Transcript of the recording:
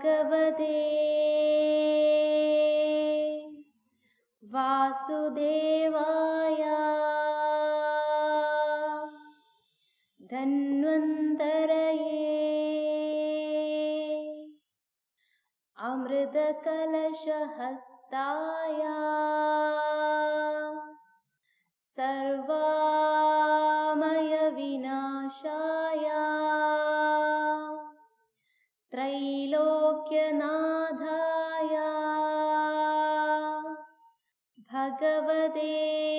भगवते। वासुदेवाय। धन्वन्तरये। अमृतकलशहस्ताय। सर्वामयविनाशाय। त्रैलोक्यनाथाय। भगवते